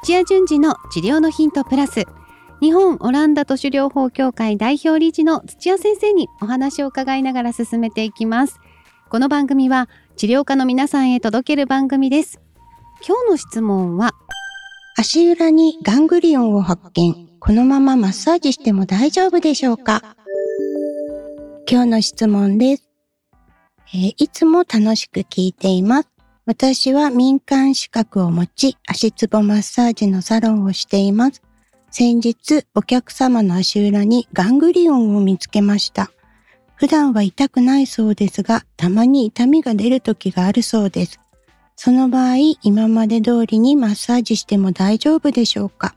土屋順次の治療のヒントプラス。日本オランダ都市療法協会代表理事の土屋先生にお話を伺いながら進めていきます。この番組は治療家の皆さんへ届ける番組です。今日の質問は足裏にガングリオンを発見。このままマッサージしても大丈夫でしょうか？今日の質問です、えー、いつも楽しく聞いています。私は民間資格を持ち、足つぼマッサージのサロンをしています。先日、お客様の足裏にガングリオンを見つけました。普段は痛くないそうですが、たまに痛みが出る時があるそうです。その場合、今まで通りにマッサージしても大丈夫でしょうか？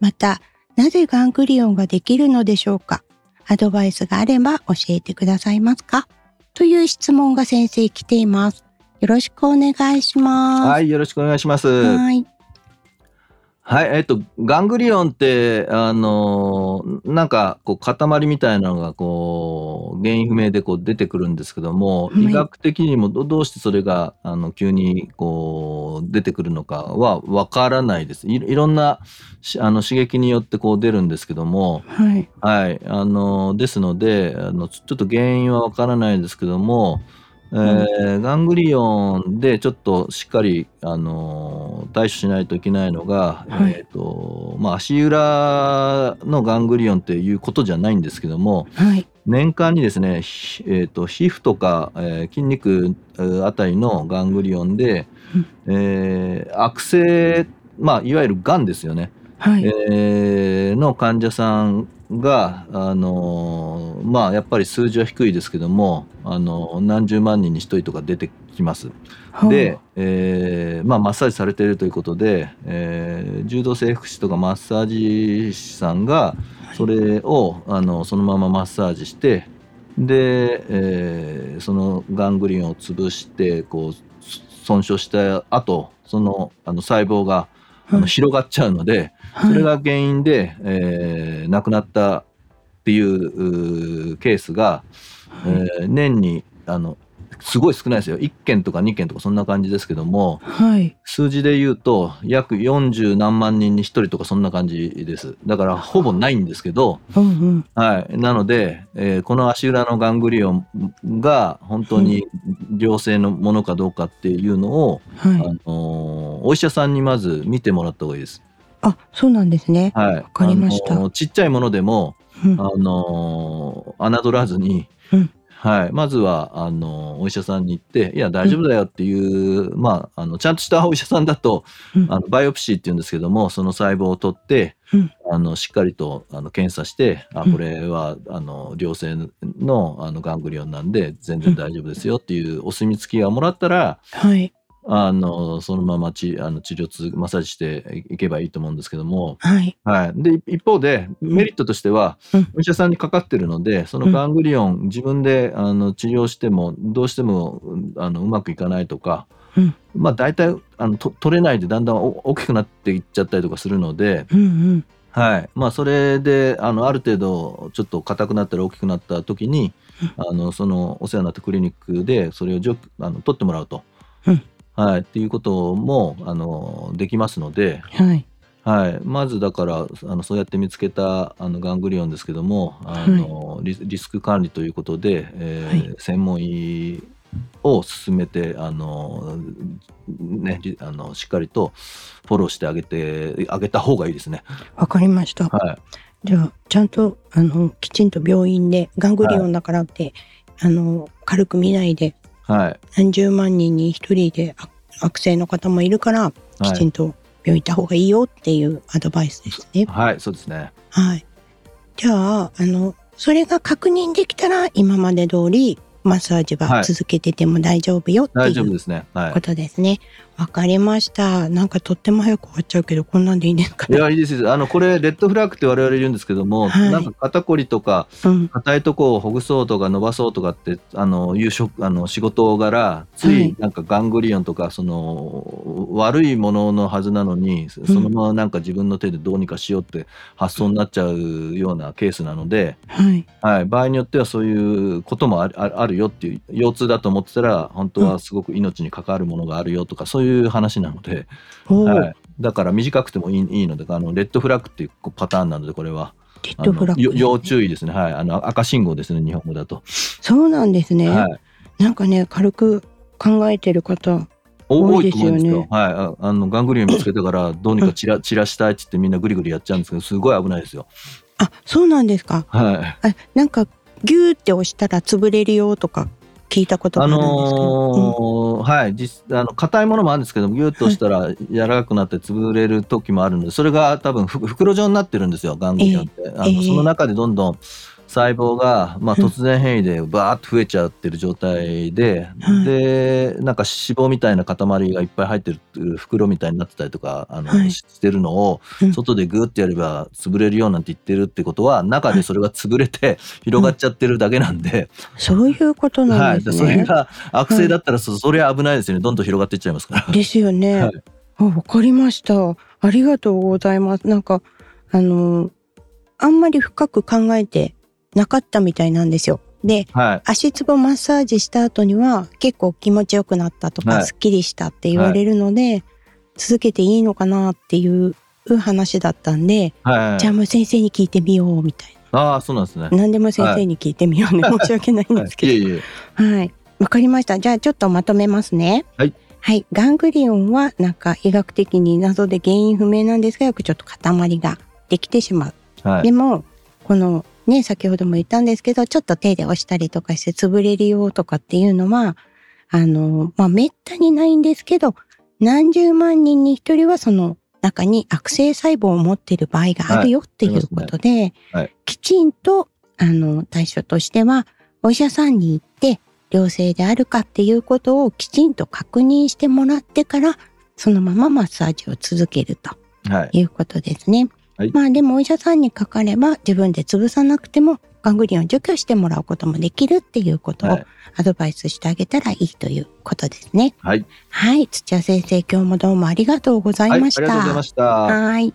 また、なぜガングリオンができるのでしょうか？アドバイスがあれば教えてくださいますか？という質問が先生来ています。よろしくお願いします。はい、よろしくお願いします。はい。はい、えっと、ガングリオンって、あの、なんか、こう、塊みたいなのが、こう、原因不明で、こう、出てくるんですけども、はい、医学的にもど、どうしてそれが、あの、急に、こう、出てくるのかは、わからないです。いいろんな、あの、刺激によって、こう、出るんですけども、はい。はい、あの、ですので、あの、ちょっと原因はわからないんですけども、えー、ガングリオンでちょっとしっかり、あの対処しないといけないのが、はい、えーとまあ、足裏のガングリオンっていうことじゃないんですけども、はい、年間にですね、えーと、皮膚とか、えー、筋肉あたりのガングリオンで、うん、えー、悪性、まあ、いわゆるがんですよね、はい、えー、の患者さんが、あのまあ、やっぱり数字は低いですけども、あの何十万人に1人とか出てきます。で、えーまあ、マッサージされているということで、えー、柔道整復師とかマッサージ師さんがそれを、あのそのままマッサージしてで、えー、そのガングリオンを潰してこう損傷した後そのあの細胞があの広がっちゃうので、それが原因で、えー、亡くなったっていうケースが、えー、年にあのすごい少ないですよ。1件とか2件とかそんな感じですけども、はい、数字で言うと約40何万人に1人とかそんな感じです。だからほぼないんですけど、うんうん、はい、なので、えー、この足裏のガングリオンが本当に良性のものかどうかっていうのを、はい、あのー、お医者さんにまず見てもらった方がいいです。あそうなんですね。はい、わかりました、ちっちゃいものでも、うん、あのー、侮らずに、うん、はい、まずはあのお医者さんに行って「いや大丈夫だよ」っていう、うん、まああのちゃんとしたお医者さんだと、うん、あの biopsy っていうんですけどもその細胞を取って、うん、あのしっかりとあの検査して「あこれはあの良性のあのガングリオンなんで全然大丈夫ですよ」っていうお墨付きがもらったら、はい、あの、そのままちあの治療続マッサージしていけばいいと思うんですけども、はい。はい。で、一方で、メリットとしては、うん、お医者さんにかかってるので、そのガングリオン、自分であの治療しても、どうしてもあのうまくいかないとか、うん、まあ大体あのと取れないでだんだん大きくなっていっちゃったりとかするので、うんうん。はい。まあ、それであのある程度ちょっと硬くなったり大きくなった時に、あのそのお世話になったクリニックでそれをあの取ってもらうと。うんはい、っていうこともあのできますので、はい。はい、まずだからあのそうやって見つけたあのガングリオンですけどもあの、はい、リスク管理ということで、えー、はい、専門医を進めてあの、ね、あのしっかりとフォローしてあげてあげた方がいいですね。わかりました。はい、じゃあちゃんとあのきちんと病院でガングリオンだからって、はい、あの軽く見ないではい、何十万人に一人で悪性の方もいるからきちんと病院行った方がいいよっていうアドバイスですね。はい、そうですね。はい。じゃあ、あの、それが確認できたら今まで通りマッサージは続けてても大丈夫よっていうことですね。わかりました。なんかとっても早く終わっちゃうけど、こんなんでいいですか、ね、いや、いいです。あの、これ、レッドフラッグって我々言うんですけども、はい、なんか肩こりとか、硬いとこをほぐそうとか伸ばそうとかって、あの、いう職、あの、仕事柄、ついなんかガングリオンとか、その、悪いもののはずなのに、そのままなんか自分の手でどうにかしようって発想になっちゃうようなケースなので、はい。はい、場合によってはそういうこともあるあるよっていう、腰痛だと思ってたら、本当はすごく命に関わるものがあるよとか、そういう話なので、はい、だから短くてもいいいいのであのレッドフラッグっていうパターンなのでこれは。レッドフラッグ、ね、要注意ですね。はい。あの赤信号ですね。日本語だと。そうなんですね。はい、なんかね軽く考えてる方多いですよね。はい。ああのガングリオン見つけたからどうにか散ら散らしたいっつってみんなぐりぐりやっちゃうんですけどすごい危ないですよ。あ、そうなんですか。はい。あ、なんかギューって押したら潰れるよとか聞いたことがあるんですけど、あのーうん、はい。実あの硬いものもあるんですけどギュッとしたら柔らかくなって潰れる時もあるのでそれが多分袋状になってるんですよ。ガングリオンって、えー、あの、えー、その中でどんどん細胞が、まあ、突然変異でバーッと増えちゃってる状態で、うん、でなんか脂肪みたいな塊がいっぱい入ってる袋みたいになってたりとかあの、はい、してるのを外でグーってやれば潰れるようなんて言ってるってことは中でそれが潰れて広がっちゃってるだけなんで、うん、そういうことなんですね、はい、それが悪性だったらそそれは危ないですよね。どんどん広がっていっちゃいますから。ですよね。はい、あわかりました。ありがとうございます。なんかあのあんまり深く考えてなかったみたいなんですよ。で、はい、足つぼマッサージした後には結構気持ちよくなったとか、はい、すっきりしたって言われるので、はい、続けていいのかなっていう話だったんで、はい、じゃあもう先生に聞いてみようみたいな。ああ、そうなんですね。何でも先生に聞いてみようね。申し訳ないんですけど。いえいえはい。わかりました。じゃあちょっとまとめますね。はい。はい。ガングリオンはなんか医学的に謎で原因不明なんですが、よくちょっと塊ができてしまう。はい、でも、このね、先ほども言ったんですけど、ちょっと手で押したりとかして潰れるよとかっていうのは、あの、まあ、めったにないんですけど、何十万人に一人はその中に悪性細胞を持っている場合があるよっていうことで、はいねはい、きちんと、あの、対処としては、お医者さんに行って、良性であるかっていうことをきちんと確認してもらってから、そのままマッサージを続けるということですね。はいはい、まあでもお医者さんにかかれば自分で潰さなくてもガングリオン除去してもらうこともできるっていうことをアドバイスしてあげたらいいということですね。はい。はい。土屋先生、今日もどうもありがとうございました。はい、ありがとうございました。はい。